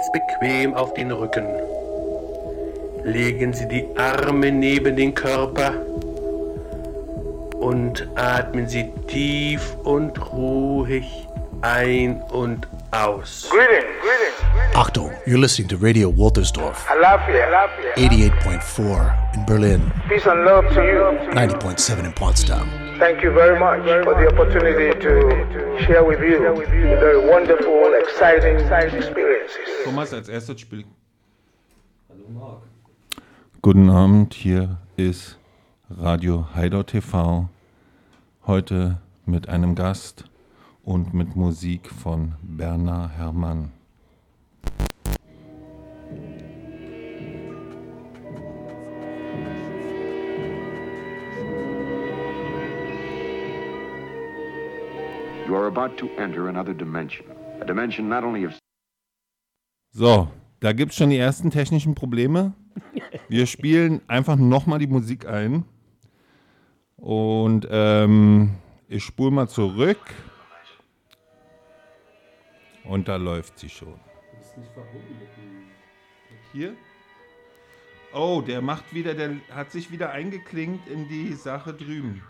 ganz bequem auf den Rücken. Legen Sie die Arme neben den Körper und atmen Sie tief und ruhig ein und aus. Achtung, you're listening to Radio Waltersdorf, Alafia. Alafia. 88.4 in Berlin, Peace and love to you. 90.7 in Potsdam. Thank you very much for the opportunity to share with you very wonderful, exciting experiences. Thomas, als erstes Spiel. Hallo Marc. Guten Abend, hier ist Radio Heider TV. Heute mit einem Gast und mit Musik von Bernard Herrmann. You are about to enter another dimension. A dimension not only of So, da gibt es schon die ersten technischen Probleme. Wir spielen einfach nochmal die Musik ein. Und ähm, ich spule mal zurück. Und da läuft sie schon. Hier? Oh, der macht wieder, der hat sich wieder eingeklinkt in die Sache drüben.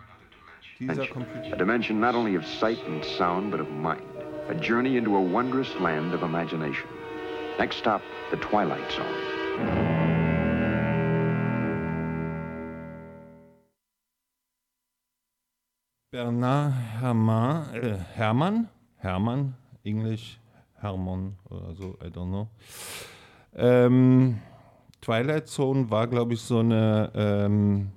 Dieser a Computer. dimension not only of sight and sound, but of mind. A journey into a wondrous land of imagination. Next stop, the Twilight Zone. Bernard Herrmann, äh, Hermann, Hermann, Englisch, Hermann oder so, I don't know. Ähm, Twilight Zone war, glaube ich, so eine, ähm,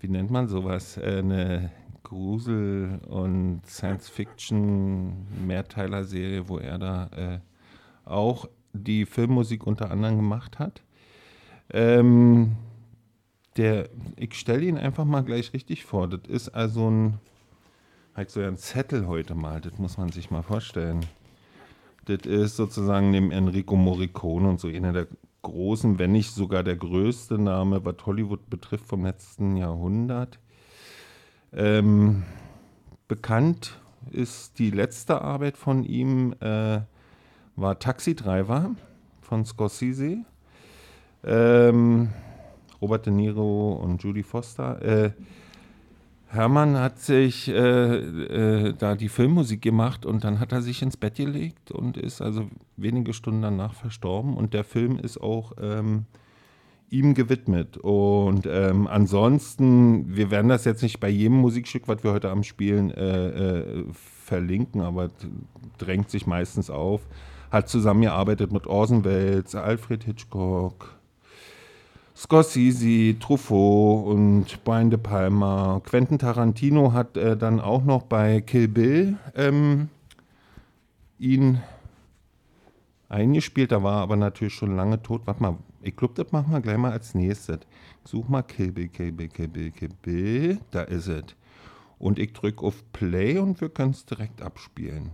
wie nennt man sowas, äh, eine Grusel- und Science-Fiction-Mehrteiler-Serie, wo er da äh, auch die Filmmusik unter anderem gemacht hat. Ähm, der, ich stelle ihn einfach mal gleich richtig vor. Das ist also ein, halt so ein Zettel heute mal, das muss man sich mal vorstellen. Das ist sozusagen neben Enrico Morricone und so einer der großen, wenn nicht sogar der größte Name, was Hollywood betrifft vom letzten Jahrhundert. Ähm, bekannt ist die letzte Arbeit von ihm, äh, war Taxi Driver von Scorsese. Ähm, Robert De Niro und Judy Foster. Äh, Hermann hat sich äh, äh, da die Filmmusik gemacht und dann hat er sich ins Bett gelegt und ist also wenige Stunden danach verstorben. Und der Film ist auch ähm, ihm gewidmet. Und ähm, ansonsten, wir werden das jetzt nicht bei jedem Musikstück, was wir heute Abend spielen, äh, äh, verlinken, aber drängt sich meistens auf. Hat zusammengearbeitet mit Orson Welles, Alfred Hitchcock, Scorsese, Truffaut und Brian De Palma. Quentin Tarantino hat äh, dann auch noch bei Kill Bill ähm, ihn eingespielt. Da war aber natürlich schon lange tot. Warte mal, ich glaube, das machen wir gleich mal als nächstes. Such mal Kill Bill, Kill Bill, Kill Bill, Kill Bill. Da ist es. Und ich drücke auf Play und wir können es direkt abspielen.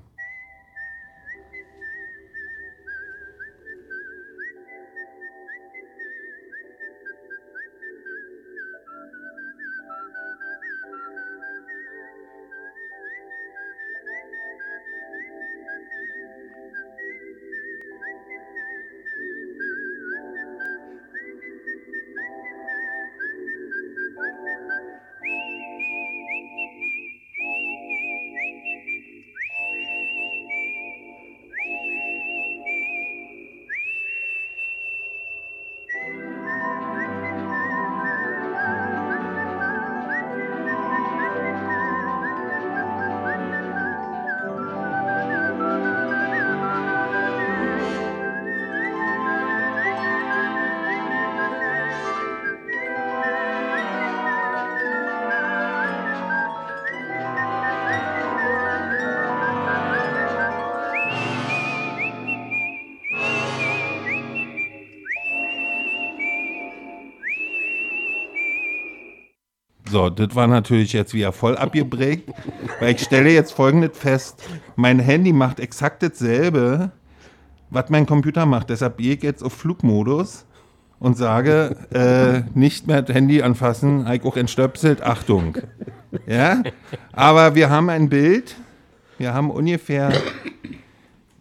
So, das war natürlich jetzt wieder voll abgeprägt, weil ich stelle jetzt folgendes fest. Mein Handy macht exakt dasselbe, was mein Computer macht. Deshalb gehe ich jetzt auf Flugmodus und sage, äh, nicht mehr das Handy anfassen, ich auch entstöpselt, Achtung. Ja, aber wir haben ein Bild, wir haben ungefähr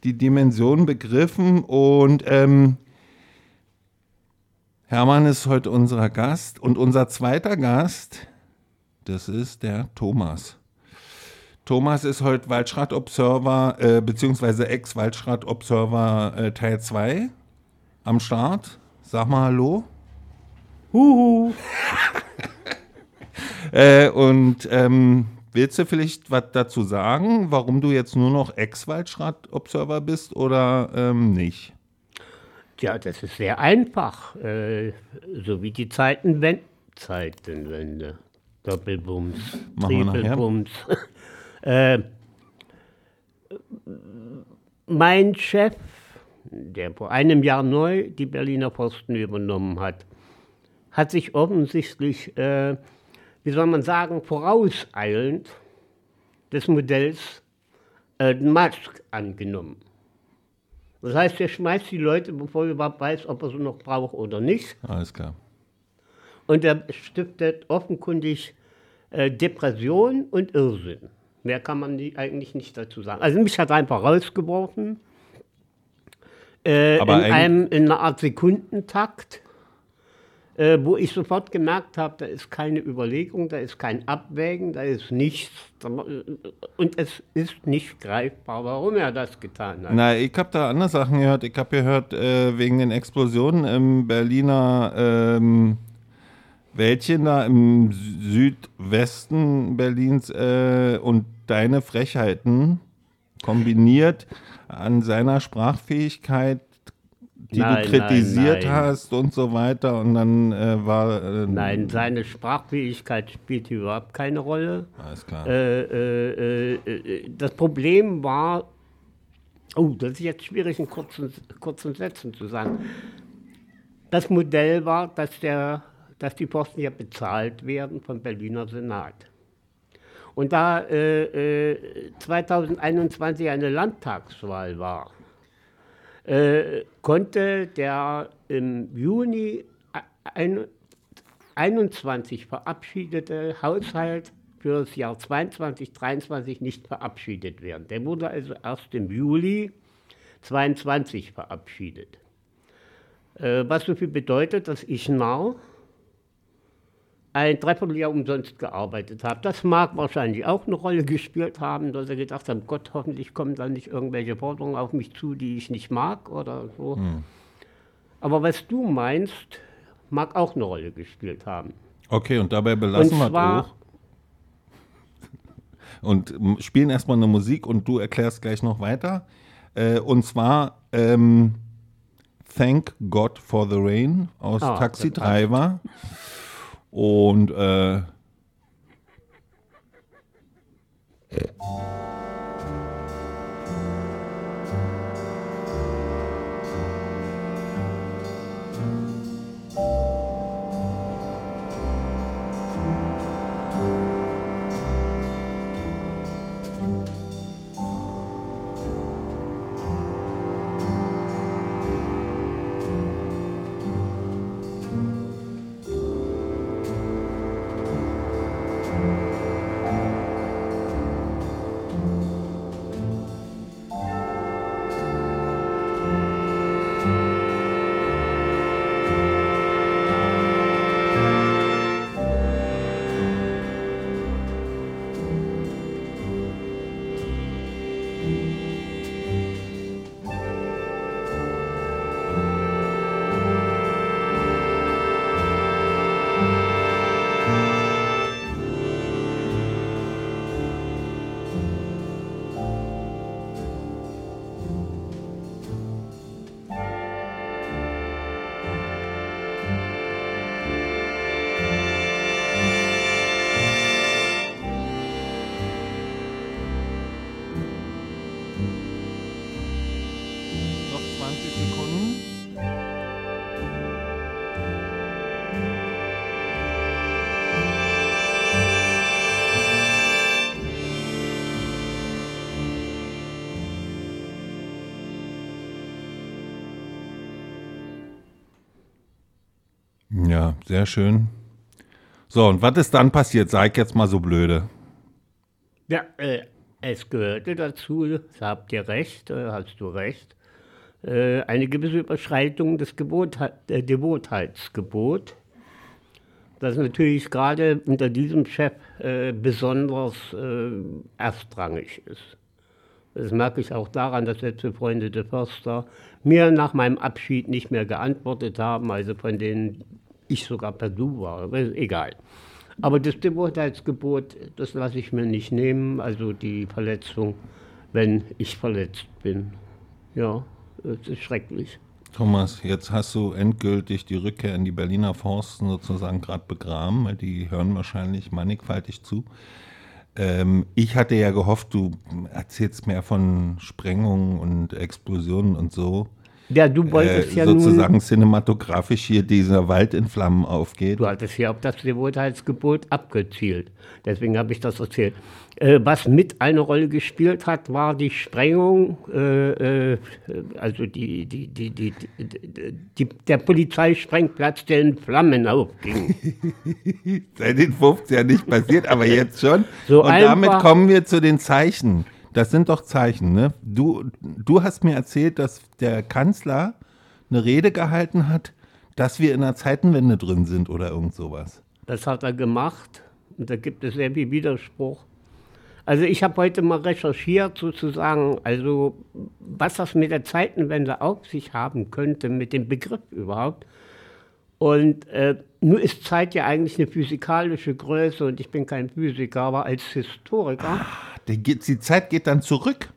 die Dimension begriffen und ähm, Hermann ist heute unser Gast und unser zweiter Gast, das ist der Thomas. Thomas ist heute Waldschrat Observer, äh, beziehungsweise Ex-Waldschrat Observer äh, Teil 2 am Start. Sag mal Hallo. Huhu. Äh, und ähm, willst du vielleicht was dazu sagen, warum du jetzt nur noch Ex-Waldschrat-Observer bist oder ähm, nicht? Ja, das ist sehr einfach. Äh, so wie die Zeitenwende. Zeitenwende. Doppelbums. Trippelbums. äh, mein Chef, der vor einem Jahr neu die Berliner Posten übernommen hat, hat sich offensichtlich, äh, wie soll man sagen, vorauseilend des Modells äh, Mask angenommen. Das heißt, er schmeißt die Leute, bevor er überhaupt weiß, ob er sie noch braucht oder nicht. Alles klar. Und er stiftet offenkundig äh, Depression und Irrsinn. Mehr kann man die eigentlich nicht dazu sagen. Also mich hat einfach rausgeworfen. Äh, Aber in, einem, in einer Art Sekundentakt, äh, wo ich sofort gemerkt habe, da ist keine Überlegung, da ist kein Abwägen, da ist nichts. Und es ist nicht greifbar, warum er das getan hat. Na, ich habe da andere Sachen gehört. Ich habe gehört, äh, wegen den Explosionen im Berliner ähm, Wäldchen da im Südwesten Berlins äh, und deine Frechheiten kombiniert an seiner Sprachfähigkeit, die Nein, du kritisiert nein, nein. hast und so weiter. Und dann äh, war. Äh, Nein, seine Sprachfähigkeit spielt überhaupt keine Rolle. Alles klar. Äh, äh, äh, das Problem war, oh, das ist jetzt schwierig in kurzen, kurzen Sätzen zu sagen. Das Modell war, dass, der, dass die Posten ja bezahlt werden vom Berliner Senat. Und da äh, äh, 2021 eine Landtagswahl war, äh, konnte der im Juni ein, 21 verabschiedete Haushalt für das Jahr 22, 23 nicht verabschiedet werden. Der wurde also erst im Juli 22 verabschiedet. Äh, was so viel bedeutet, dass ich now ein Dreivierteljahr umsonst gearbeitet habe. Das mag wahrscheinlich auch eine Rolle gespielt haben, dass er gedacht hat, Gott, hoffentlich kommen da nicht irgendwelche Forderungen auf mich zu, die ich nicht mag oder so. Aber was du meinst, mag auch eine Rolle gespielt haben. Okay, und dabei belassen Und wir auch. Und spielen erstmal eine Musik und du erklärst gleich noch weiter. Äh, und zwar ähm, Thank God for the Rain aus Ah, Taxi Driver. Und äh, sehr schön. So, und was ist dann passiert? Sag jetzt mal so blöde. Ja, äh, Es gehörte dazu, da habt ihr recht, äh, hast du recht, äh, eine gewisse Überschreitung des Gebot, äh, Devotheitsgebot, das natürlich gerade unter diesem Chef äh, besonders äh, erstrangig ist. Das merke ich auch daran, dass letzte Freunde der Förster mir nach meinem Abschied nicht mehr geantwortet haben, also von denen ich sogar per Du war, aber egal. Aber das Devotheitsgebot, das lasse ich mir nicht nehmen, also die Verletzung, wenn ich verletzt bin. Ja, das ist schrecklich. Thomas, jetzt hast du endgültig die Rückkehr in die Berliner Forsten sozusagen gerade begraben, weil die hören wahrscheinlich mannigfaltig zu. Ähm, ich hatte ja gehofft, du erzählst mehr von Sprengungen und Explosionen und so. Ja, du wolltest äh, ja sozusagen nun, cinematografisch hier dieser Wald in Flammen aufgeht. du hattest ja auf das Devotheitsgebot abgezielt. Deswegen habe ich das erzählt. Äh, was mit eine Rolle gespielt hat, war die Sprengung, äh, äh, also die, die, die, der Polizeisprengplatz, der in Flammen aufging. Seit den 50 ja nicht passiert, aber jetzt schon. So und damit kommen wir zu den Zeichen. Das sind doch Zeichen, ne? Du, du hast mir erzählt, dass der Kanzler eine Rede gehalten hat, dass wir in einer Zeitenwende drin sind oder irgend sowas. Das hat er gemacht und da gibt es sehr viel Widerspruch. Also ich habe heute mal recherchiert sozusagen, also was das mit der Zeitenwende auf sich haben könnte, mit dem Begriff überhaupt. Und äh, nur ist Zeit ja eigentlich eine physikalische Größe und ich bin kein Physiker, aber als Historiker. Die, geht- die Zeit geht dann zurück.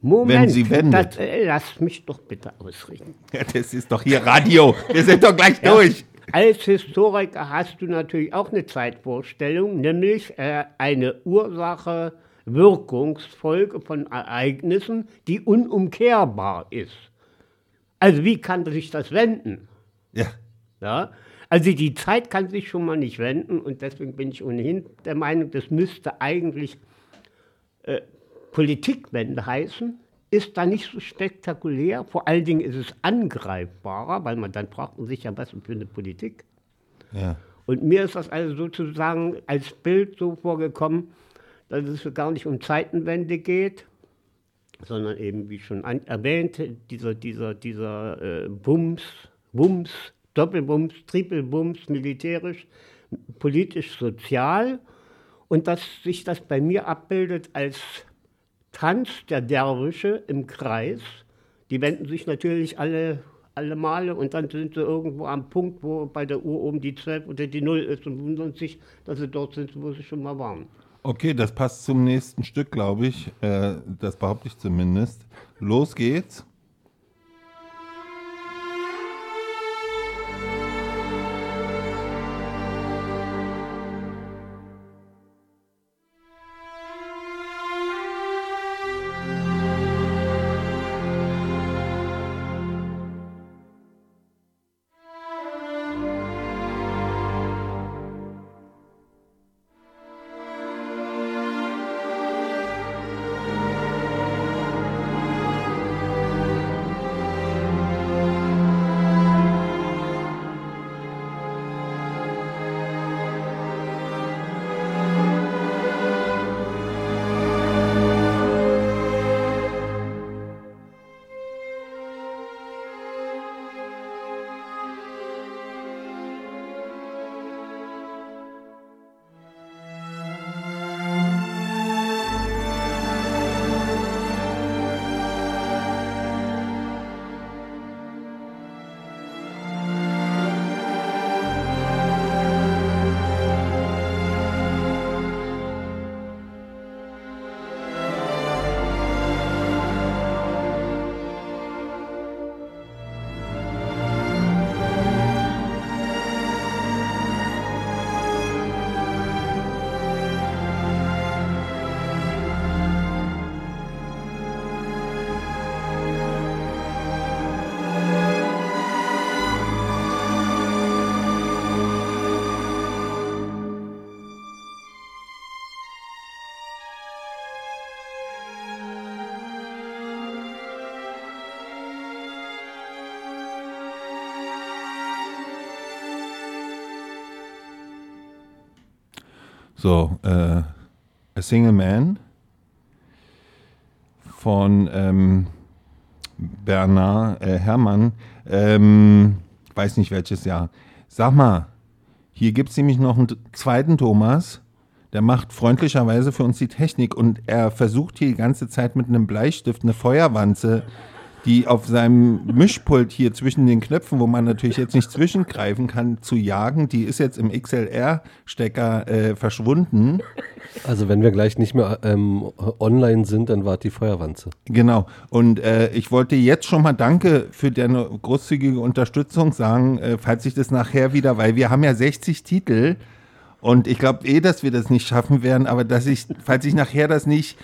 Moment, wenn sie wendet. Das, äh, lass mich doch bitte ausreden. Ja, das ist doch hier Radio. Wir sind doch gleich durch. Als Historiker hast du natürlich auch eine Zeitvorstellung, nämlich äh, eine Ursache-Wirkungsfolge von Ereignissen, die unumkehrbar ist. Also wie kann sich das wenden? Ja. Ja? Also die Zeit kann sich schon mal nicht wenden und deswegen bin ich ohnehin der Meinung, das müsste eigentlich äh, Politikwende heißen. Ist da nicht so spektakulär. Vor allen Dingen ist es angreifbarer, weil man dann fragt man sich ja, was für eine Politik. ja. Und mir ist das also sozusagen als Bild so vorgekommen, dass es gar nicht um Zeitenwende geht, sondern eben, wie schon an, erwähnt, dieser, dieser, dieser äh, Bums, Bums, Doppelbums, Triplebums, militärisch, politisch, sozial. Und dass sich das bei mir abbildet als Tanz der Derwische im Kreis. Die wenden sich natürlich alle, alle Male und dann sind sie irgendwo am Punkt, wo bei der Uhr oben die 12 oder die 0 ist und wundern sich, dass sie dort sind, wo sie schon mal waren. Okay, das passt zum nächsten Stück, glaube ich. Äh, das behaupte ich zumindest. Los geht's. So, äh, A Single Man von ähm, Bernard äh, Herrmann, ähm, weiß nicht welches Jahr. Sag mal, hier gibt es nämlich noch einen zweiten Thomas, der macht freundlicherweise für uns die Technik und er versucht hier die ganze Zeit mit einem Bleistift eine Feuerwanze die auf seinem Mischpult hier zwischen den Knöpfen, wo man natürlich jetzt nicht zwischengreifen kann, zu jagen, die ist jetzt im XLR-Stecker äh, verschwunden. Also wenn wir gleich nicht mehr ähm, online sind, dann war die Feuerwanze. Genau. Und äh, ich wollte jetzt schon mal Danke für deine großzügige Unterstützung sagen, äh, falls ich das nachher wieder, weil wir haben ja 60 Titel und ich glaube eh, dass wir das nicht schaffen werden, aber dass ich, falls ich nachher das nicht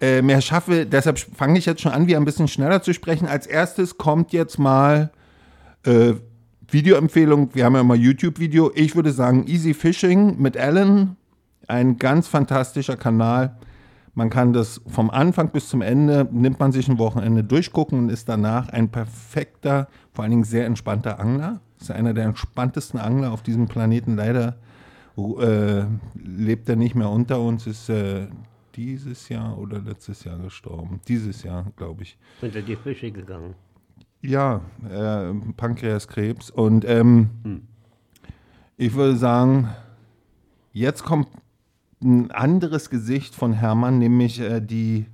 äh, mehr schaffe. Deshalb fange ich jetzt schon an, wieder ein bisschen schneller zu sprechen. Als erstes kommt jetzt mal äh, Videoempfehlung. Wir haben ja mal YouTube-Video. Ich würde sagen Easy Fishing mit Alan. Ein ganz fantastischer Kanal. Man kann das vom Anfang bis zum Ende, nimmt man sich ein Wochenende durchgucken und ist danach ein perfekter, vor allen Dingen sehr entspannter Angler. Ist einer der entspanntesten Angler auf diesem Planeten. Leider äh, lebt er nicht mehr unter uns, ist äh, dieses Jahr oder letztes Jahr gestorben. Dieses Jahr, glaube ich. Sind er die Fische gegangen? Ja, äh, Pankreaskrebs. Und ähm, hm. ich würde sagen, jetzt kommt ein anderes Gesicht von Hermann, nämlich äh, die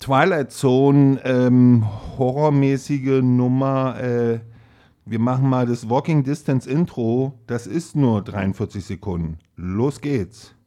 Twilight Zone ähm, horrormäßige Nummer. Äh, wir machen mal das Walking Distance Intro. Das ist nur 43 Sekunden. Los geht's.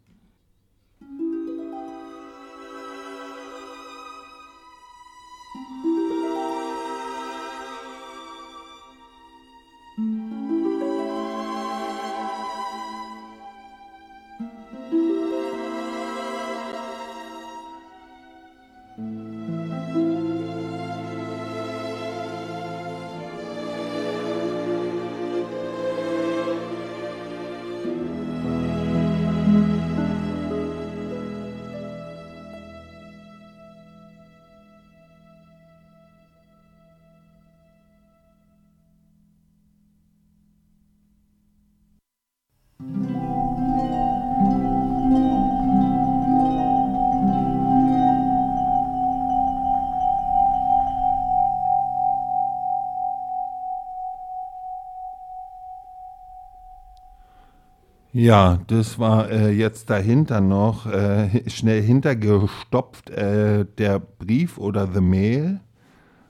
Ja, das war äh, jetzt dahinter noch äh, schnell hintergestopft äh, der Brief oder The Mail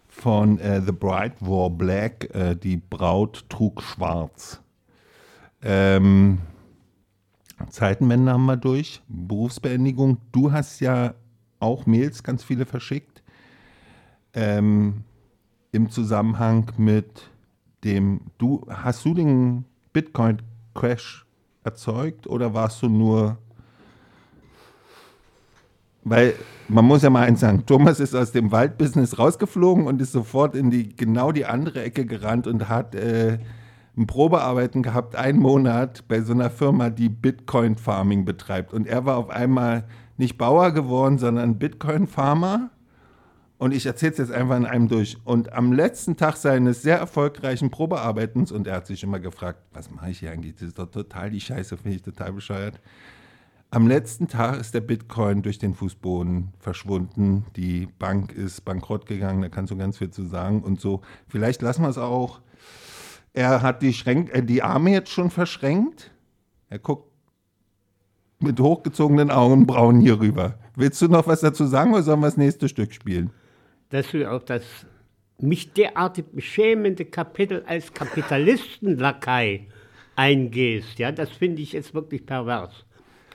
von äh, The Bride Wore Black, äh, die Braut trug schwarz. Ähm, Zeitenwende haben wir durch, Berufsbeendigung. Du hast ja auch Mails, ganz viele verschickt, ähm, im Zusammenhang mit dem, du, hast du den Bitcoin-Crash erzeugt oder warst du nur. Weil man muss ja mal eins sagen, Thomas ist aus dem Waldbusiness rausgeflogen und ist sofort in die genau die andere Ecke gerannt und hat äh, ein Probearbeiten gehabt, einen Monat bei so einer Firma, die Bitcoin Farming betreibt. Und er war auf einmal nicht Bauer geworden, sondern Bitcoin Farmer und ich erzähle es jetzt einfach in einem durch. Und am letzten Tag seines sehr erfolgreichen Probearbeitens, und er hat sich immer gefragt, was mache ich hier eigentlich? Das ist doch total die Scheiße, finde ich total bescheuert. Am letzten Tag ist der Bitcoin durch den Fußboden verschwunden. Die Bank ist bankrott gegangen, da kannst du ganz viel zu sagen. Und so, vielleicht lassen wir es auch. Er hat die, Schränk äh, die Arme jetzt schon verschränkt. Er guckt mit hochgezogenen Augenbrauen hier rüber. Willst du noch was dazu sagen oder sollen wir das nächste Stück spielen? Dass du auf das mich derartig beschämende Kapitel als Kapitalistenlakai eingehst. Ja, das finde ich jetzt wirklich pervers.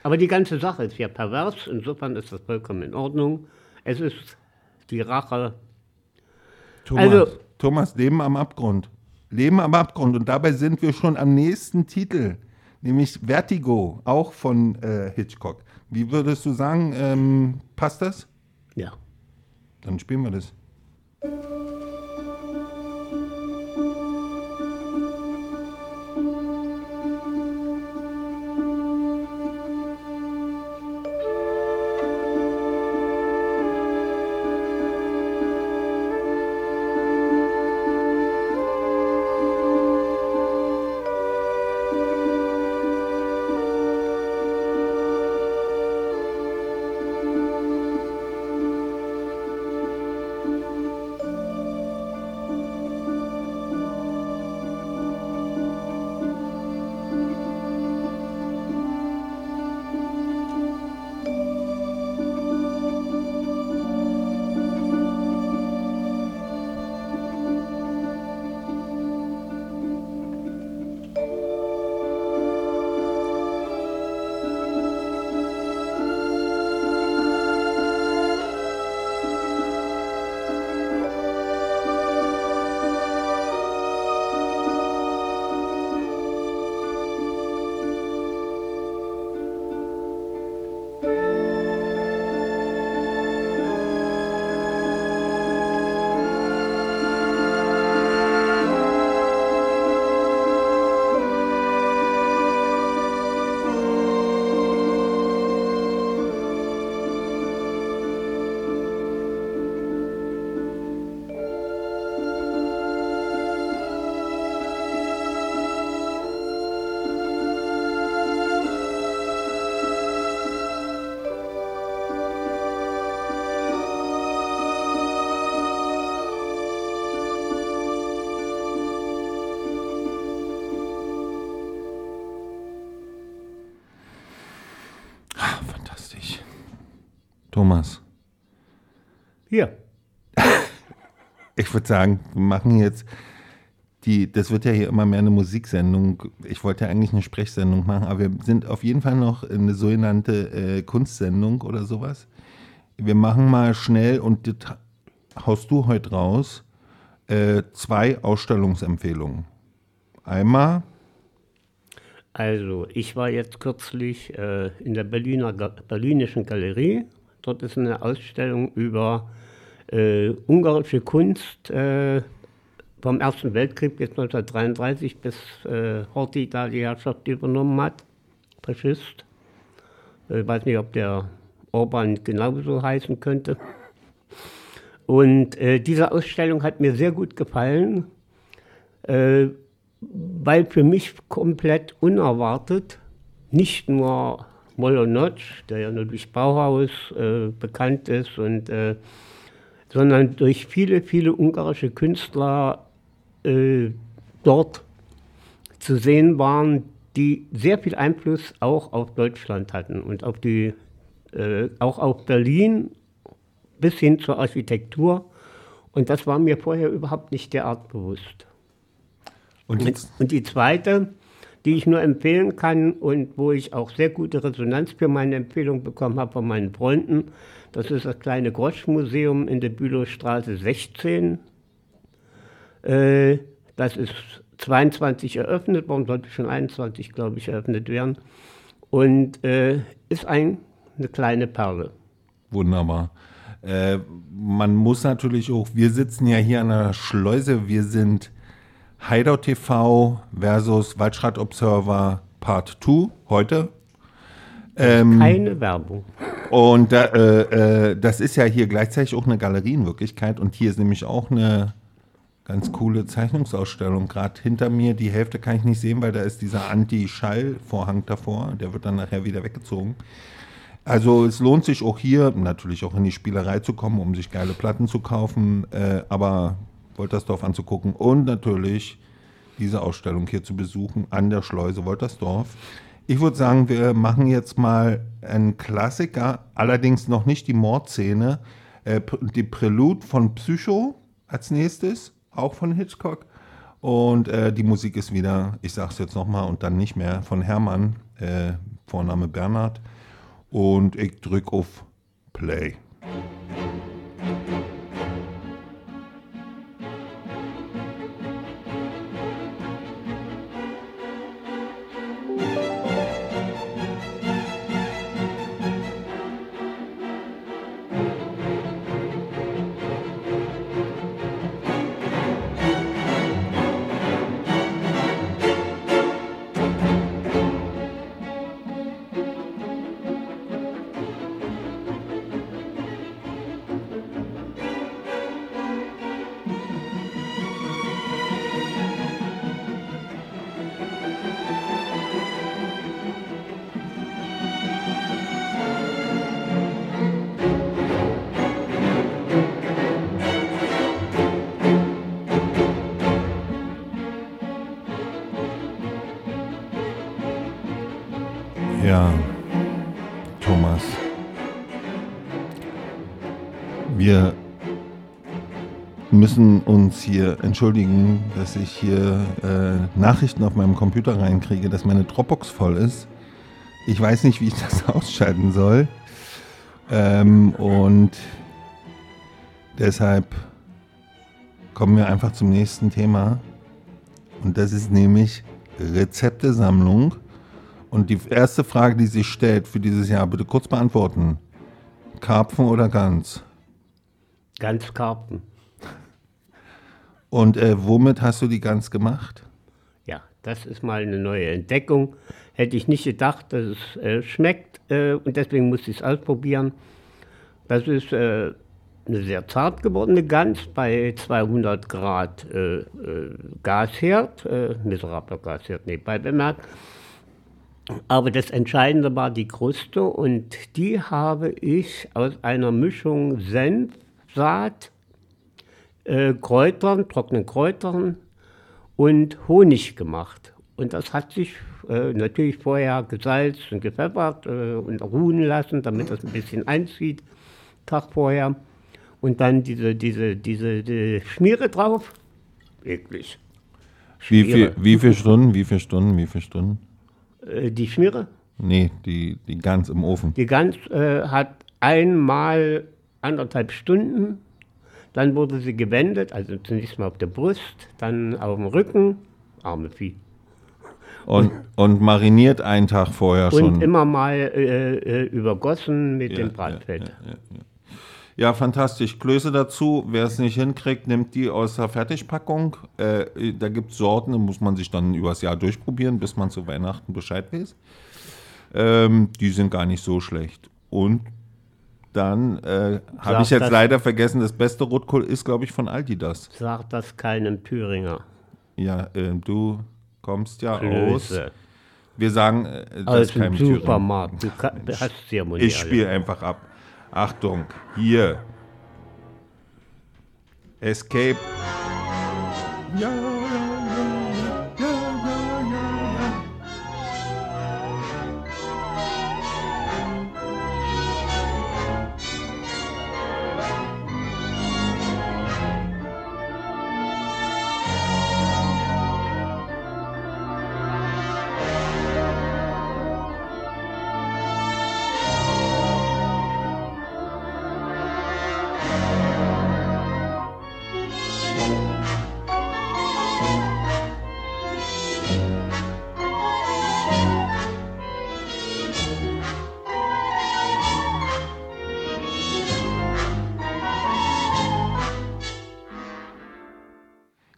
Aber die ganze Sache ist ja pervers, insofern ist das vollkommen in Ordnung. Es ist die Rache. Thomas, also, Thomas, Leben am Abgrund. Leben am Abgrund. Und dabei sind wir schon am nächsten Titel, nämlich Vertigo, auch von äh, Hitchcock. Wie würdest du sagen, ähm, passt das? Ja. Dann spielen wir das. Ich würde sagen, wir machen jetzt die, das wird ja hier immer mehr eine Musiksendung. Ich wollte ja eigentlich eine Sprechsendung machen, aber wir sind auf jeden Fall noch eine sogenannte äh, Kunstsendung oder sowas. Wir machen mal schnell und das haust du heute raus äh, zwei Ausstellungsempfehlungen. Einmal, Also, ich war jetzt kürzlich äh, in der Berliner Berlinischen Galerie. Dort ist eine Ausstellung über äh, ungarische Kunst äh, vom Ersten Weltkrieg bis 1933, bis äh, Horthy da die Herrschaft übernommen hat. Faschist. Ich weiß nicht, ob der Orban genauso heißen könnte. Und äh, diese Ausstellung hat mir sehr gut gefallen. Äh, weil für mich komplett unerwartet nicht nur Molonotsch, der ja nur durch Bauhaus äh, bekannt ist, und, äh, sondern durch viele, viele ungarische Künstler äh, dort zu sehen waren, die sehr viel Einfluss auch auf Deutschland hatten und auf die, äh, auch auf Berlin bis hin zur Architektur. Und das war mir vorher überhaupt nicht derart bewusst. und jetzt, Und die zweite, die ich nur empfehlen kann und wo ich auch sehr gute Resonanz für meine Empfehlung bekommen habe von meinen Freunden, das ist das kleine Grosch-Museum in der Bülowstraße 16. Äh, das ist 22 eröffnet worden, sollte schon 21, glaube ich, eröffnet werden. Und äh, ist ein, eine kleine Perle. Wunderbar. Äh, man muss natürlich auch, wir sitzen ja hier an der Schleuse, wir sind Hideout TV versus Waldschrat Observer Part 2 heute. Ähm, Keine Werbung. Und äh, äh, das ist ja hier gleichzeitig auch eine Galerie in Wirklichkeit und hier ist nämlich auch eine ganz coole Zeichnungsausstellung. Gerade hinter mir, die Hälfte kann ich nicht sehen, weil da ist dieser Anti-Schall-Vorhang davor, der wird dann nachher wieder weggezogen. Also es lohnt sich auch hier natürlich auch in die Spielerei zu kommen, um sich geile Platten zu kaufen, äh, aber Woltersdorf anzugucken und natürlich diese Ausstellung hier zu besuchen an der Schleuse Woltersdorf. Ich würde sagen, wir machen jetzt mal einen Klassiker, allerdings noch nicht die Mordszene, äh, die Prelude von Psycho als nächstes, auch von Hitchcock. Und äh, die Musik ist wieder, ich sag's jetzt nochmal und dann nicht mehr, von Hermann, äh, Vorname Bernhard. Und ich drück auf Play. Entschuldigen, dass ich hier äh, Nachrichten auf meinem Computer reinkriege, dass meine Dropbox voll ist. Ich weiß nicht, wie ich das ausschalten soll. Ähm, und deshalb kommen wir einfach zum nächsten Thema. Und das ist nämlich Rezeptesammlung. Und die erste Frage, die sich stellt für dieses Jahr, bitte kurz beantworten. Karpfen oder Gans? Ganz Karpfen. Und äh, womit hast du die Gans gemacht? Ja, das ist mal eine neue Entdeckung. Hätte ich nicht gedacht, dass es äh, schmeckt äh, und deswegen musste ich es ausprobieren. Das ist äh, eine sehr zart gewordene Gans bei 200 Grad äh, äh, Gasherd, miserabler Gasherd nebenbei bemerkt. Aber das Entscheidende war die Kruste und die habe ich aus einer Mischung Senf, Saat, äh, Kräutern, trockenen Kräutern und Honig gemacht. Und das hat sich äh, natürlich vorher gesalzt und gepfeffert äh, und ruhen lassen, damit das ein bisschen einzieht. Tag vorher. Und dann diese, diese, diese, die Schmiere drauf. Eklig. Wie, viel, wie viele Stunden, wie viele Stunden, wie viele Stunden? Äh, die Schmiere, Nee, die, die ganz im Ofen. die Gans äh, hat einmal anderthalb Stunden. Dann wurde sie gewendet, also zunächst mal auf der Brust, dann auf dem Rücken, arme Vieh. Und, und mariniert einen Tag vorher Und schon. immer mal äh, äh, übergossen mit Ja, dem ja, Bratfett. Ja, fantastisch. Klöße dazu. Wer es nicht hinkriegt, nimmt die aus der Fertigpackung. Äh, da gibt es Sorten, da muss man sich dann übers Jahr durchprobieren, bis man zu Weihnachten Bescheid weiß. Ähm, die sind gar nicht so schlecht. Und dann äh, habe ich jetzt das- leider vergessen, das beste Rotkohl ist, glaube ich, von Aldi das. Sag das keinem Thüringer. Ja, äh, du kommst ja aus. Klöße. Wir sagen, äh, das Aus ist kein. Supermarkt. Du ka- hast Zeremoniale. Ich spiele einfach ab. Achtung, hier. Escape. Ja, ja, ja,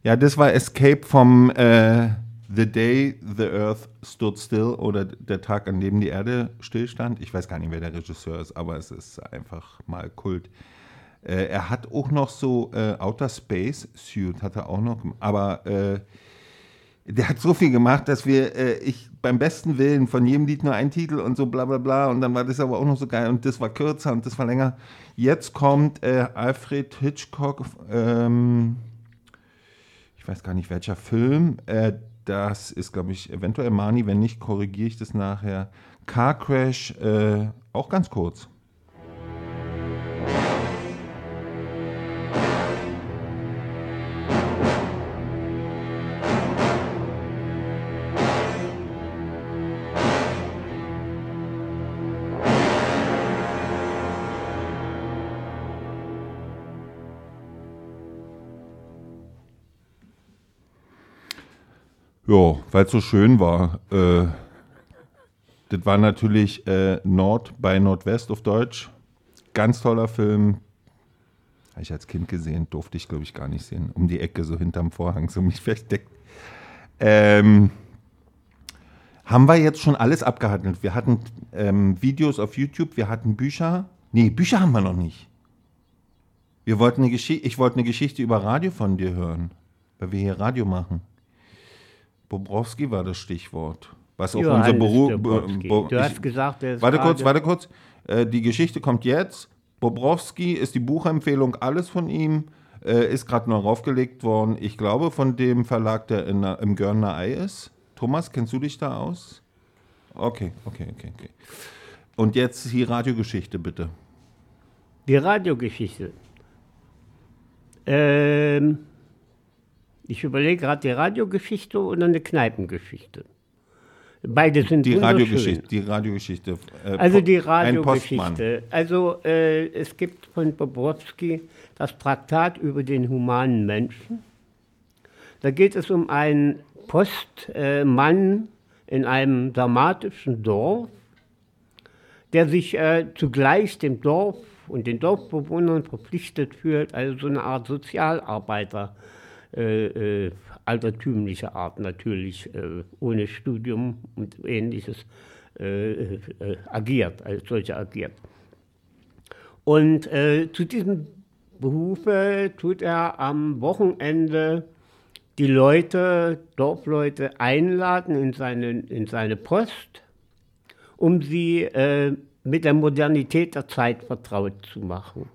Ja, das war Escape vom äh, The Day the Earth Stood Still oder der Tag, an dem die Erde stillstand. Ich weiß gar nicht, wer der Regisseur ist, aber es ist einfach mal Kult. Äh, er hat auch noch so äh, Outer Space Suit, hat er auch noch, aber äh, der hat so viel gemacht, dass wir, äh, ich beim besten Willen von jedem Lied nur einen Titel und so bla bla bla und dann war das aber auch noch so geil und das war kürzer und das war länger. Jetzt kommt äh, Alfred Hitchcock, ähm, weiß gar nicht welcher Film, äh, das ist glaube ich eventuell Mani, wenn nicht, korrigiere ich das nachher. Car Crash, äh, auch ganz kurz. Ja, weil es so schön war. Äh, das war natürlich äh, Nord bei Nordwest auf Deutsch. Ganz toller Film. Habe ich als Kind gesehen, durfte ich glaube ich gar nicht sehen. Um die Ecke, so hinterm Vorhang, so mich versteckt. Ähm, haben wir jetzt schon alles abgehandelt. Wir hatten ähm, Videos auf YouTube, wir hatten Bücher. Nee, Bücher haben wir noch nicht. Wir wollten eine ich wollte eine Geschichte über Radio von dir hören, weil wir hier Radio machen. Bobrowski war das Stichwort. Was auch unser Johannes Beruf. Dobrowski. Bo- Du hast gesagt, der ist Warte kurz, warte kurz. Äh, die Geschichte kommt jetzt. Bobrowski ist die Buchempfehlung, alles von ihm. Äh, ist gerade noch raufgelegt worden. Ich glaube, von dem Verlag, der in, der- im Görner Ei ist. Thomas, kennst du dich da aus? Okay, okay, okay, okay. Und jetzt die Radiogeschichte, bitte. Die Radiogeschichte. Ähm, ich überlege gerade die Radiogeschichte oder eine Kneipengeschichte. Beide sind Die. Radiogeschichte. Die Radiogeschichte. Äh, Also die. Radiogeschichte. Also äh, es gibt von Bobrowski das Traktat über den humanen Menschen. Da geht es um einen Postmann äh, in einem dramatischen Dorf, der sich äh, zugleich dem Dorf und den Dorfbewohnern verpflichtet fühlt, also so eine Art Sozialarbeiter, äh, äh, altertümliche Art natürlich, äh, ohne Studium und ähnliches, äh, äh, agiert, als solcher agiert. Und äh, zu diesem Behufe tut er am Wochenende die Leute, Dorfleute einladen in seine, in seine Post, um sie äh, mit der Modernität der Zeit vertraut zu machen.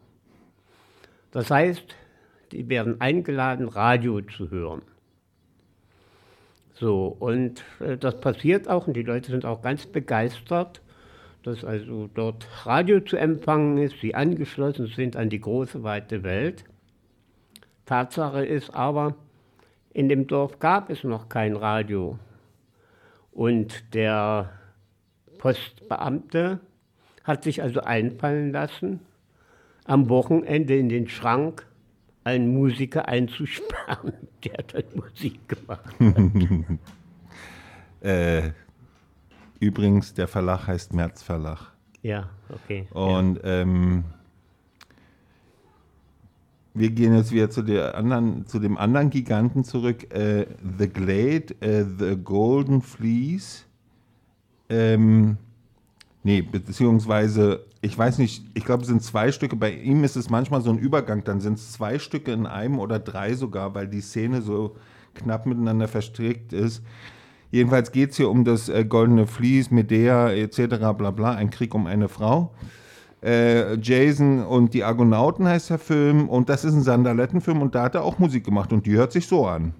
Das heißt, die werden eingeladen, Radio zu hören. So, und äh, das passiert auch und die Leute sind auch ganz begeistert. dass also dort Radio zu empfangen ist, sie angeschlossen sind an die große, weite Welt. Tatsache ist aber, in dem Dorf gab es noch kein Radio. Und der Postbeamte hat sich also einfallen lassen, am Wochenende in den Schrank einen Musiker einzusperren, der dann Musik gemacht hat. Äh, übrigens, der Verlag heißt Merz Verlag. Ja, okay. Und ähm, wir gehen jetzt wieder zu, der anderen, zu dem anderen Giganten zurück. Äh, the Glade, äh, The Golden Fleece. Ähm, nee, beziehungsweise, ich weiß nicht, ich glaube, es sind zwei Stücke. Bei ihm ist es manchmal so ein Übergang. Dann sind es zwei Stücke in einem oder drei sogar, weil die Szene so knapp miteinander verstrickt ist. Jedenfalls geht es hier um das äh, Goldene Vlies, Medea etc. bla bla, ein Krieg um eine Frau. Äh, Jason und die Argonauten heißt der Film und das ist ein Sandalettenfilm und da hat er auch Musik gemacht und die hört sich so an.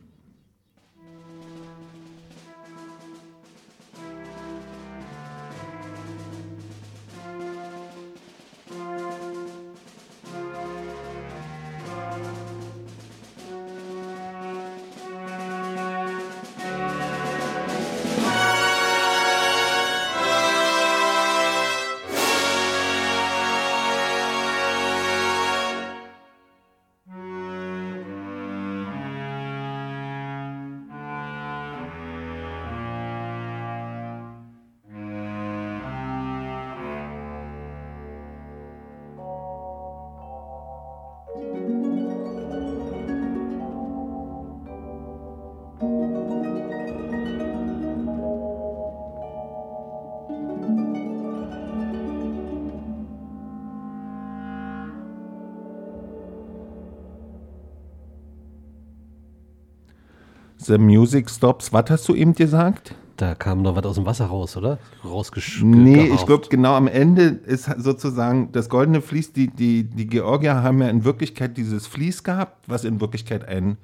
The Music Stops. Was hast du eben gesagt? Da kam noch was aus dem Wasser raus, oder? Rausgesch Nee, ich glaube, genau am Ende ist sozusagen das goldene Vlies, die, die, die Georgier haben ja in Wirklichkeit dieses Vlies gehabt, was in Wirklichkeit ein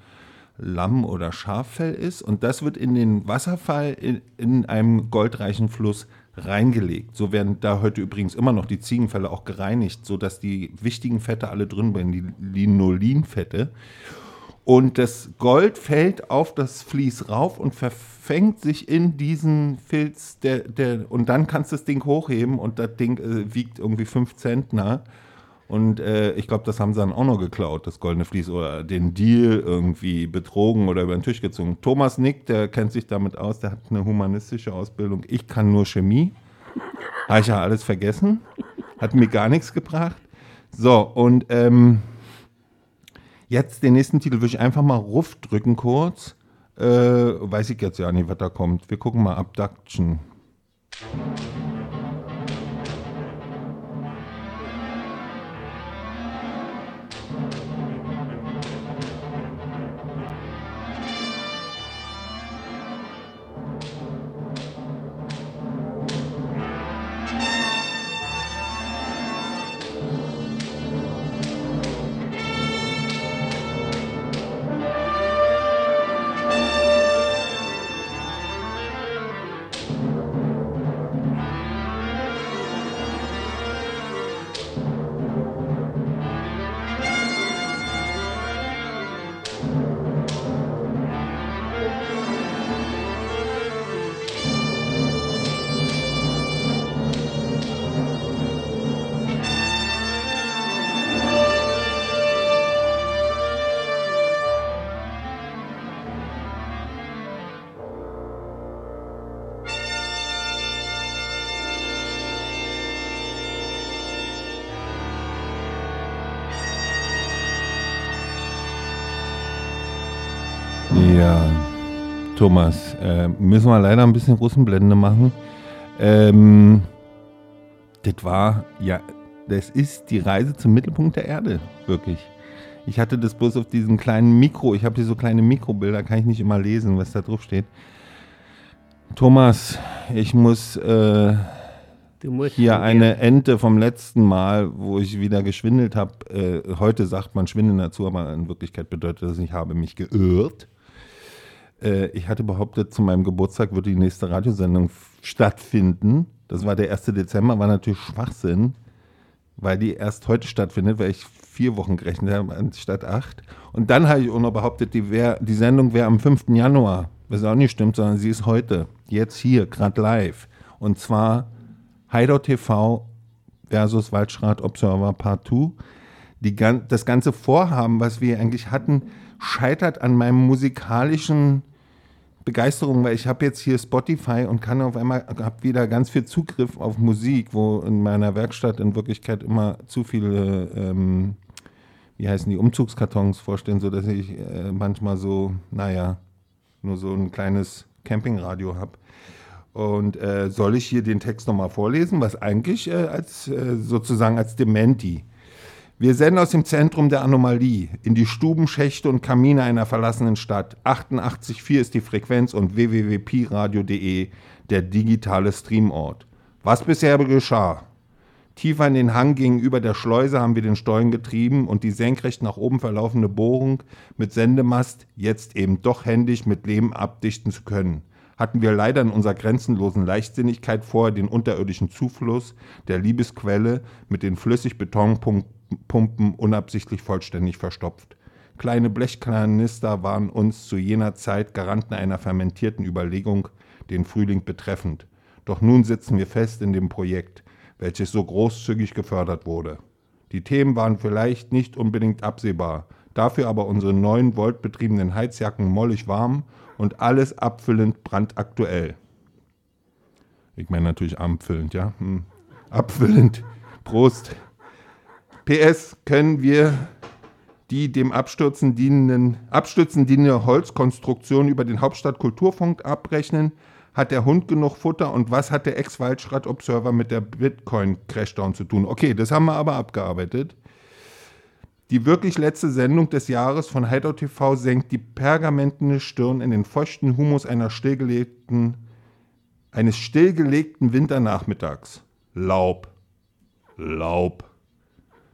Lamm- oder Schaffell ist. Und das wird in den Wasserfall in, in einem goldreichen Fluss reingelegt. So werden da heute übrigens immer noch die Ziegenfälle auch gereinigt, sodass die wichtigen Fette alle drin bleiben, die Linolinfette. Und das Gold fällt auf das Vlies rauf und verfängt sich in diesen Filz. Der, der, und dann kannst du das Ding hochheben und das Ding äh, wiegt irgendwie 5 Zentner. Und äh, ich glaube, das haben sie dann auch noch geklaut, das goldene Vlies, oder den Deal irgendwie betrogen oder über den Tisch gezogen. Thomas Nick, der kennt sich damit aus, der hat eine humanistische Ausbildung. Ich kann nur Chemie. Habe ich ja alles vergessen. Hat mir gar nichts gebracht. So, und ähm, Jetzt den nächsten Titel würde ich einfach mal Ruff drücken kurz. Äh, weiß ich jetzt ja nicht, was da kommt. Wir gucken mal Abduction. Thomas, äh, müssen wir leider ein bisschen Russenblende machen. Ähm, das war, ja, das ist die Reise zum Mittelpunkt der Erde, wirklich. Ich hatte das bloß auf diesem kleinen Mikro, ich habe hier so kleine Mikrobilder, kann ich nicht immer lesen, was da drauf steht. Thomas, ich muss äh, hier eine Ente vom letzten Mal, wo ich wieder geschwindelt habe. Äh, heute sagt man Schwindeln dazu, aber in Wirklichkeit bedeutet das, ich habe mich geirrt. Äh, ich hatte behauptet, zu meinem Geburtstag würde die nächste Radiosendung stattfinden. Das war der 1. Dezember, war natürlich Schwachsinn, weil die erst heute stattfindet, weil ich vier Wochen gerechnet habe anstatt acht. Und dann habe ich auch noch behauptet, die, wär, die Sendung wäre am 5. Januar. Was auch nicht stimmt, sondern sie ist heute, jetzt hier, gerade live. Und zwar Hideout TV versus Waldschrat Observer Part 2. Die, das ganze Vorhaben, was wir eigentlich hatten, scheitert an meinem musikalischen Begeisterung, weil ich habe jetzt hier Spotify und kann auf einmal habe wieder ganz viel Zugriff auf Musik, wo in meiner Werkstatt in Wirklichkeit immer zu viele, ähm, wie heißen die, Umzugskartons vorstehen, sodass ich äh, manchmal so, naja, nur so ein kleines Campingradio habe. Und äh, soll ich hier den Text nochmal vorlesen, was eigentlich äh, als äh, sozusagen als Dementi. Wir senden aus dem Zentrum der Anomalie in die Stuben, Schächte und Kamine einer verlassenen Stadt. 88,4 ist die Frequenz und www.piradio.de der digitale Streamort. Was bisher geschah? Tiefer in den Hang gegenüber der Schleuse haben wir den Stollen getrieben und die senkrecht nach oben verlaufende Bohrung mit Sendemast jetzt eben doch händisch mit Lehm abdichten zu können. Hatten wir leider in unserer grenzenlosen Leichtsinnigkeit vorher den unterirdischen Zufluss der Liebesquelle mit den Flüssigbetonpumpen unabsichtlich vollständig verstopft. Kleine Blechkanister waren uns zu jener Zeit Garanten einer fermentierten Überlegung, den Frühling betreffend. Doch nun sitzen wir fest in dem Projekt, welches so großzügig gefördert wurde. Die Themen waren vielleicht nicht unbedingt absehbar, dafür aber unsere 9 Volt betriebenen Heizjacken mollig warm und alles abfüllend brandaktuell. Ich meine natürlich abfüllend, ja. Hm. Abfüllend. Prost. PS können wir die dem Abstürzen dienenden, Abstürzen dienende Holzkonstruktion über den Hauptstadtkulturfunk abrechnen? Hat der Hund genug Futter und was hat der Ex-Waldschrat-Observer mit der Bitcoin-Crashdown zu tun? Okay, das haben wir aber abgearbeitet. Die wirklich letzte Sendung des Jahres von Hideout TV senkt die pergamentene Stirn in den feuchten Humus stillgelegten, eines stillgelegten Winternachmittags. Laub. Laub.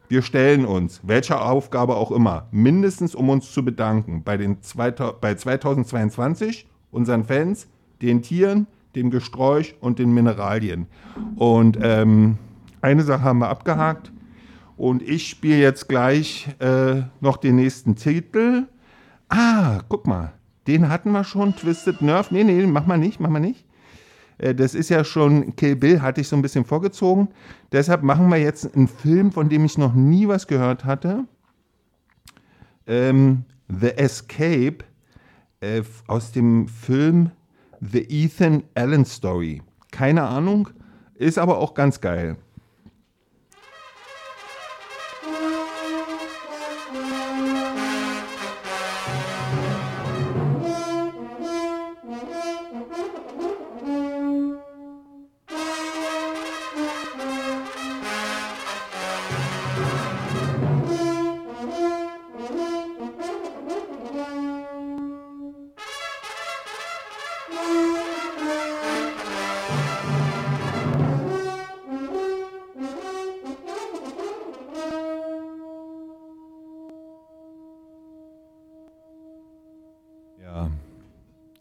Wir stellen uns, welcher Aufgabe auch immer, mindestens um uns zu bedanken bei, den 2000, bei 2022, unseren Fans, den Tieren, dem Gesträuch und den Mineralien. Und ähm, eine Sache haben wir abgehakt. Und ich spiele jetzt gleich äh, noch den nächsten Titel. Ah, guck mal, den hatten wir schon, Twisted Nerve. Nee, nee, mach mal nicht, mach mal nicht. Äh, das ist ja schon, Kill Bill hatte ich so ein bisschen vorgezogen. Deshalb machen wir jetzt einen Film, von dem ich noch nie was gehört hatte. Ähm, The Escape äh, aus dem Film The Ethan Allen Story. Keine Ahnung, ist aber auch ganz geil.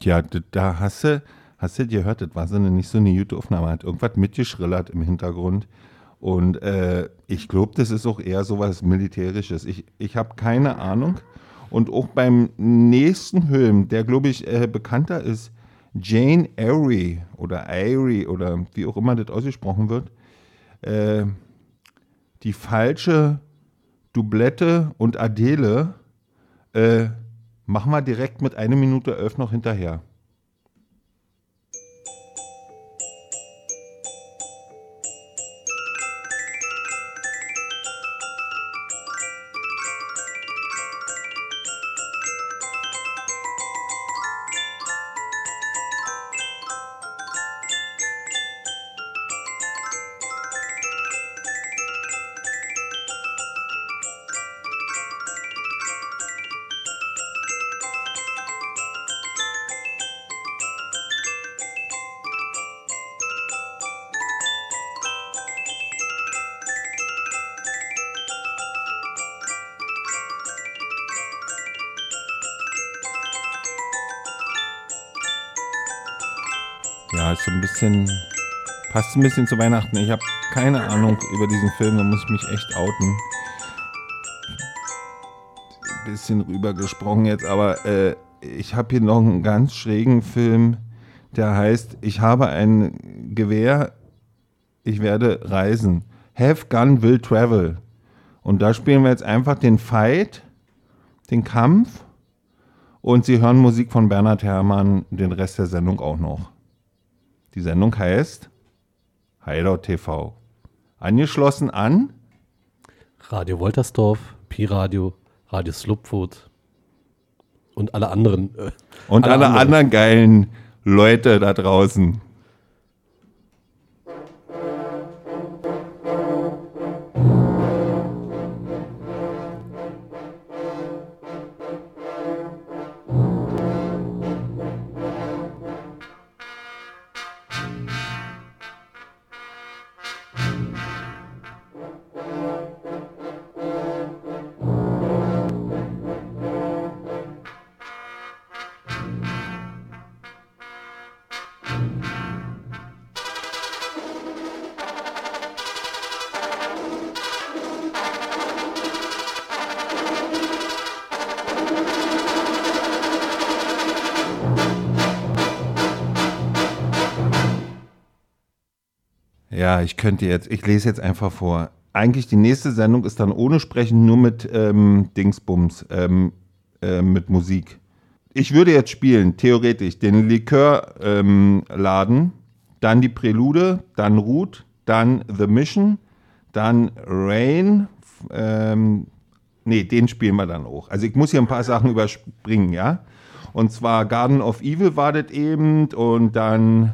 Ja, da hast du, hast du gehört, das war so eine, nicht so eine gute Aufnahme, hat irgendwas mitgeschrillert im Hintergrund. Und äh, ich glaube, das ist auch eher so was Militärisches. Ich, ich habe keine Ahnung. Und auch beim nächsten Film, der, glaube ich, äh, bekannter ist, Jane Eyre oder Eyre oder wie auch immer das ausgesprochen wird, äh, die falsche Doublette und Adele äh, machen wir direkt mit einer Minute elf noch hinterher. Bisschen Passt ein bisschen zu Weihnachten. Ich habe keine Ahnung über diesen Film, da muss ich mich echt outen. Bisschen rübergesprochen jetzt, aber äh, ich habe hier noch einen ganz schrägen Film, der heißt Ich habe ein Gewehr, ich werde reisen. Have Gun Will Travel. Und da spielen wir jetzt einfach den Fight, den Kampf und Sie hören Musik von Bernhard Herrmann, den Rest der Sendung auch noch. Die Sendung heißt Hideout TV. Angeschlossen an Radio Woltersdorf, Pi-Radio, Radio Slupfoot und alle anderen. Äh, und alle, anderen geilen Leute da draußen. Ja, ich könnte jetzt, ich lese jetzt einfach vor. Eigentlich die nächste Sendung ist dann ohne Sprechen, nur mit ähm, Dingsbums, ähm, äh, mit Musik. Ich würde jetzt spielen, theoretisch, den Likörladen, ähm, dann die Prälude, dann Root, dann The Mission, dann Rain, ähm, nee, den spielen wir dann auch. Also ich muss hier ein paar Sachen überspringen, ja. Und zwar Garden of Evil war das eben und dann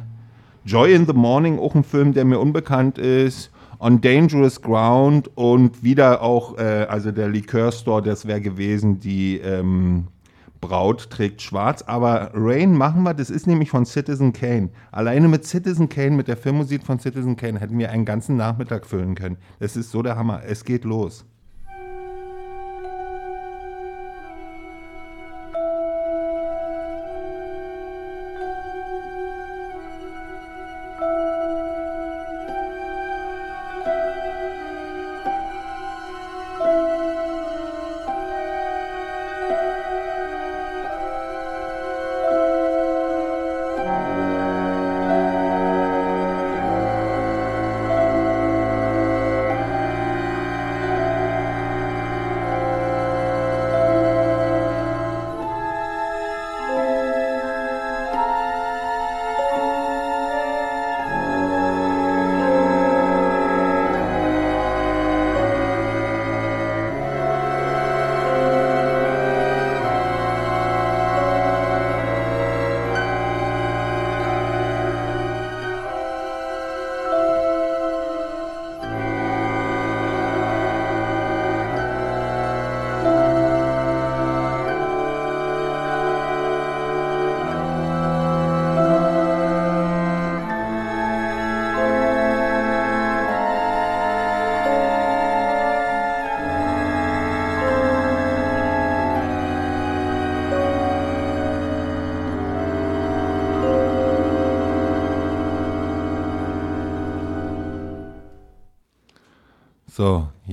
Joy in the Morning, auch ein Film, der mir unbekannt ist. On Dangerous Ground und wieder auch, äh, also der Liqueur Store, das wäre gewesen, die ähm, Braut trägt schwarz. Aber Rain machen wir, das ist nämlich von Citizen Kane. Alleine mit Citizen Kane, mit der Filmmusik von Citizen Kane, hätten wir einen ganzen Nachmittag füllen können. Das ist so der Hammer. Es geht los.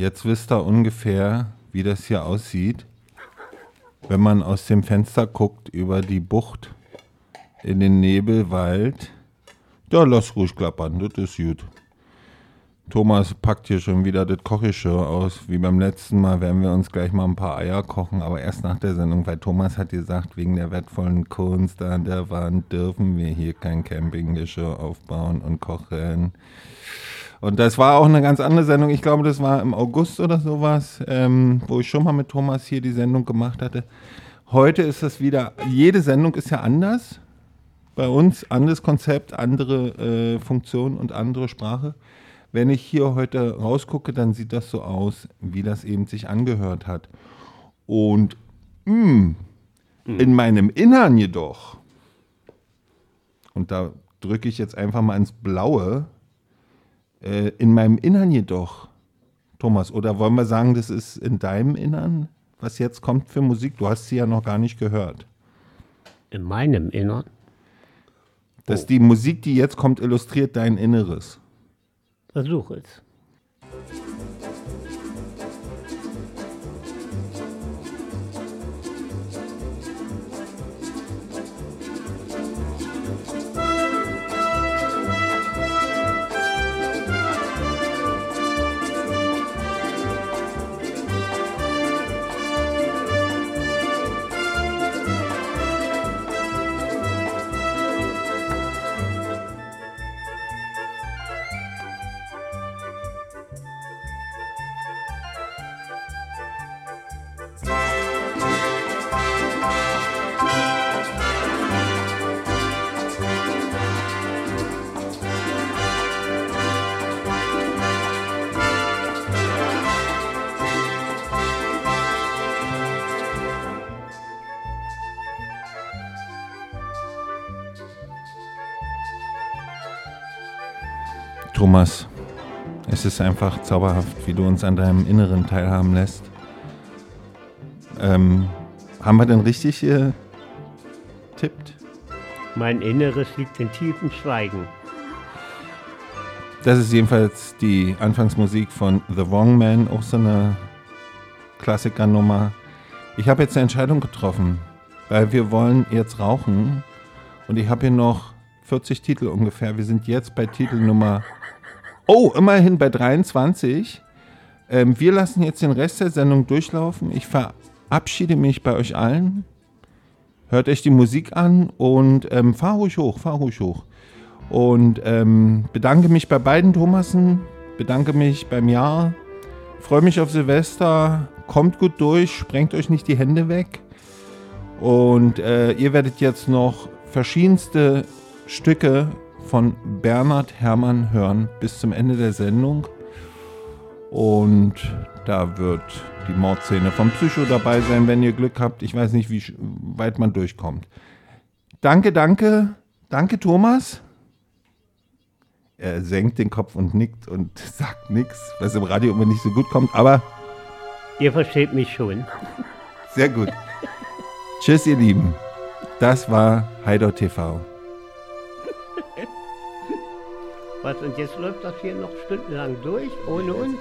Jetzt wisst ihr ungefähr, wie das hier aussieht, wenn man aus dem Fenster guckt über die Bucht in den Nebelwald. Ja, lass ruhig klappern, das ist gut. Thomas packt hier schon wieder das Kochgeschirr aus. Wie beim letzten Mal werden wir uns gleich mal ein paar Eier kochen, aber erst nach der Sendung, weil Thomas hat gesagt, wegen der wertvollen Kunst an der Wand dürfen wir hier kein Campinggeschirr aufbauen und kochen. Und das war auch eine ganz andere Sendung. Ich glaube, das war im August oder sowas, ähm, wo ich schon mal mit Thomas hier die Sendung gemacht hatte. Heute ist das wieder, jede Sendung ist ja anders. Bei uns anderes Konzept, andere äh, Funktion und andere Sprache. Wenn ich hier heute rausgucke, dann sieht das so aus, wie das eben sich angehört hat. Und mh, mhm. in meinem Innern jedoch, und da drücke ich jetzt einfach mal ins Blaue, äh, in meinem Innern jedoch, Thomas, oder wollen wir sagen, das ist in deinem Innern, was jetzt kommt für Musik? Du hast sie ja noch gar nicht gehört. In meinem Innern? Dass die Musik, die jetzt kommt, illustriert dein Inneres. Versuch es. Es ist einfach zauberhaft, wie du uns an deinem Inneren teilhaben lässt. Ähm, haben wir denn richtig äh, tippt? Mein Inneres liegt in tiefem Schweigen. Das ist jedenfalls die Anfangsmusik von The Wrong Man, auch so eine Klassikernummer. Ich habe jetzt eine Entscheidung getroffen, weil wir wollen jetzt rauchen und ich habe hier noch 40 Titel ungefähr. Wir sind jetzt bei Titel Nummer, oh, immerhin bei 23. Ähm, wir lassen jetzt den Rest der Sendung durchlaufen. Ich verabschiede mich bei euch allen. Hört euch die Musik an und ähm, fahr ruhig hoch, fahr ruhig hoch. Und ähm, bedanke mich bei beiden Thomasen, bedanke mich beim Jahr, freue mich auf Silvester, kommt gut durch, sprengt euch nicht die Hände weg. Und äh, ihr werdet jetzt noch verschiedenste Stücke von Bernhard Herrmann hören bis zum Ende der Sendung. Und da wird die Mordszene vom Psycho dabei sein, wenn ihr Glück habt. Ich weiß nicht, wie weit man durchkommt. Danke, danke, danke Thomas. Er senkt den Kopf und nickt und sagt nichts, was im Radio immer nicht so gut kommt, aber Ihr versteht mich schon. sehr gut. Tschüss, ihr Lieben. Das war Hideout TV. Was, und jetzt läuft das hier noch stundenlang durch, ohne uns?